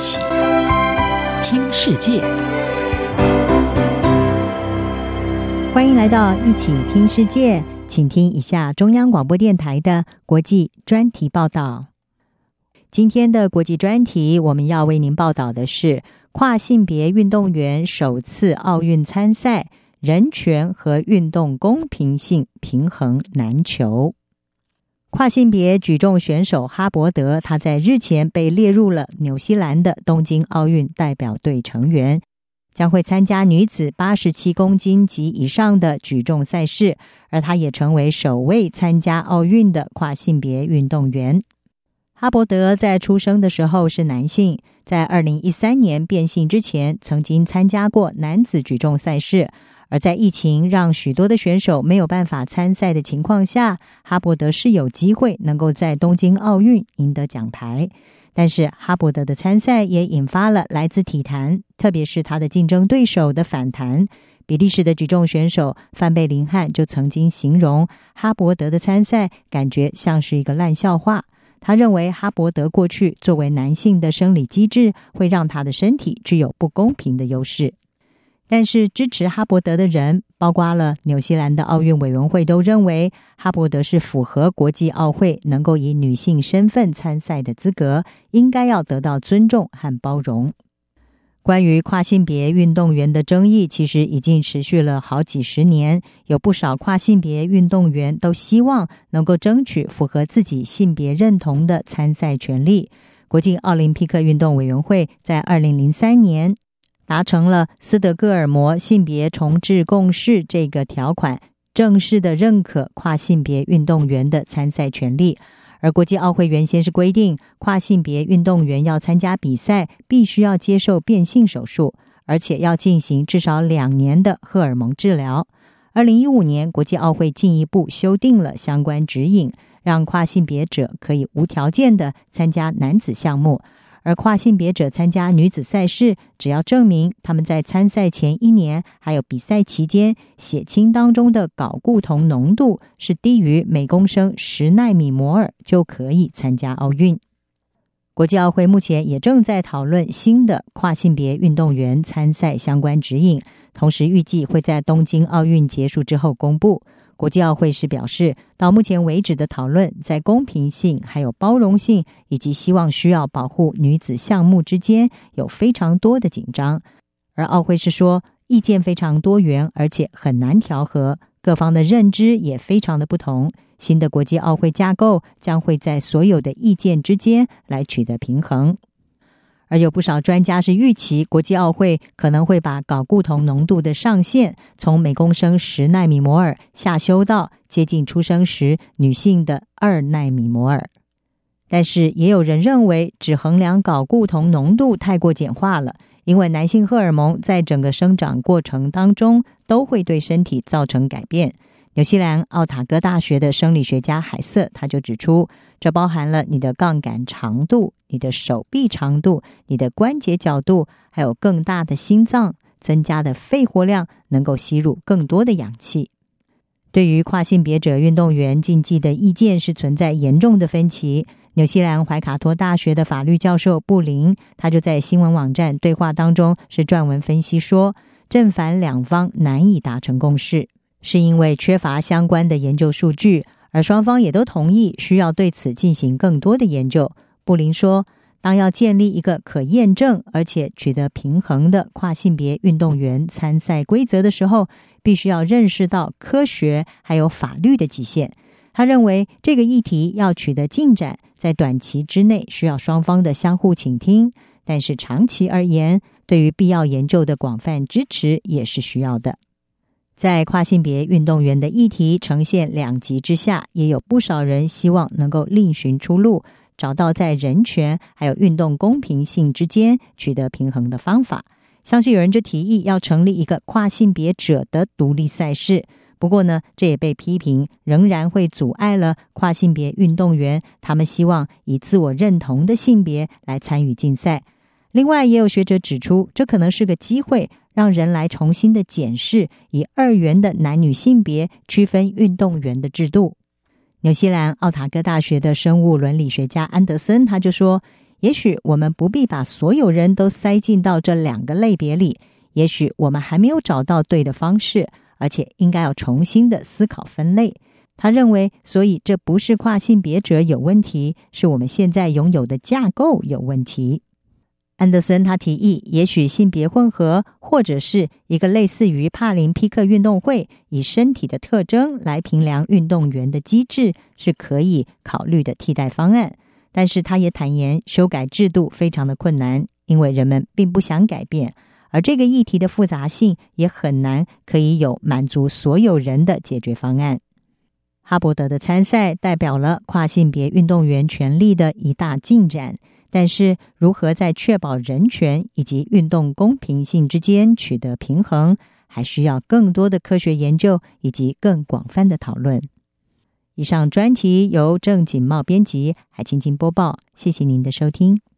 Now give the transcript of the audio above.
起听世界，欢迎来到一起听世界，请听一下中央广播电台的国际专题报道。今天的国际专题，我们要为您报道的是跨性别运动员首次奥运参赛，人权和运动公平性平衡难求。跨性别举重选手哈伯德，他在日前被列入了纽西兰的东京奥运代表队成员，将会参加女子八十七公斤及以上的举重赛事，而他也成为首位参加奥运的跨性别运动员。哈伯德在出生的时候是男性，在二零一三年变性之前，曾经参加过男子举重赛事。而在疫情让许多的选手没有办法参赛的情况下，哈伯德是有机会能够在东京奥运赢得奖牌。但是哈伯德的参赛也引发了来自体坛，特别是他的竞争对手的反弹。比利时的举重选手范贝林汉就曾经形容哈伯德的参赛感觉像是一个烂笑话。他认为哈伯德过去作为男性的生理机制会让他的身体具有不公平的优势。但是支持哈伯德的人，包括了纽西兰的奥运委员会，都认为哈伯德是符合国际奥会能够以女性身份参赛的资格，应该要得到尊重和包容。关于跨性别运动员的争议，其实已经持续了好几十年，有不少跨性别运动员都希望能够争取符合自己性别认同的参赛权利。国际奥林匹克运动委员会在二零零三年，达成了斯德哥尔摩性别重置共识这个条款，正式的认可跨性别运动员的参赛权利。而国际奥会原先是规定，跨性别运动员要参加比赛，必须要接受变性手术，而且要进行至少两年的荷尔蒙治疗。二零一五年，国际奥会进一步修订了相关指引，让跨性别者可以无条件的参加男子项目。而跨性别者参加女子赛事，只要证明他们在参赛前一年还有比赛期间血清当中的睾固酮浓度是低于每公升十纳米摩尔，就可以参加奥运。国际奥会目前也正在讨论新的跨性别运动员参赛相关指引，同时预计会在东京奥运结束之后公布。国际奥会是表示，到目前为止的讨论，在公平性、还有包容性以及希望需要保护女子项目之间有非常多的紧张。而奥会是说，意见非常多元，而且很难调和，各方的认知也非常的不同。新的国际奥会架构将会在所有的意见之间来取得平衡。而有不少专家是预期，国际奥会可能会把睾固酮浓度的上限从每公升十奈米摩尔下修到接近出生时女性的二奈米摩尔。但是也有人认为，只衡量睾固酮浓度太过简化了，因为男性荷尔蒙在整个生长过程当中都会对身体造成改变。纽西兰奥塔哥大学的生理学家海瑟他就指出。这包含了你的杠杆长度、你的手臂长度、你的关节角度，还有更大的心脏、增加的肺活量，能够吸入更多的氧气。对于跨性别者运动员竞技的意见是存在严重的分歧。纽西兰怀卡托大学的法律教授布林，他就在新闻网站对话当中是撰文分析说，正反两方难以达成共识，是因为缺乏相关的研究数据。而双方也都同意需要对此进行更多的研究。布林说：“当要建立一个可验证而且取得平衡的跨性别运动员参赛规则的时候，必须要认识到科学还有法律的极限。”他认为这个议题要取得进展，在短期之内需要双方的相互倾听，但是长期而言，对于必要研究的广泛支持也是需要的。在跨性别运动员的议题呈现两极之下，也有不少人希望能够另寻出路，找到在人权还有运动公平性之间取得平衡的方法。像是有人就提议要成立一个跨性别者的独立赛事，不过呢，这也被批评仍然会阻碍了跨性别运动员他们希望以自我认同的性别来参与竞赛。另外，也有学者指出，这可能是个机会。让人来重新的检视以二元的男女性别区分运动员的制度。纽西兰奥塔哥大学的生物伦理学家安德森他就说，也许我们不必把所有人都塞进到这两个类别里，也许我们还没有找到对的方式，而且应该要重新的思考分类。他认为，所以这不是跨性别者有问题，是我们现在拥有的架构有问题。安德森他提议，也许性别混合或者是一个类似于帕林匹克运动会以身体的特征来评量运动员的机制是可以考虑的替代方案。但是他也坦言，修改制度非常的困难，因为人们并不想改变，而这个议题的复杂性也很难可以有满足所有人的解决方案。哈伯德的参赛代表了跨性别运动员权利的一大进展。但是，如何在确保人权以及运动公平性之间取得平衡，还需要更多的科学研究以及更广泛的讨论。以上专题由郑锦茂编辑，海青青播报。谢谢您的收听。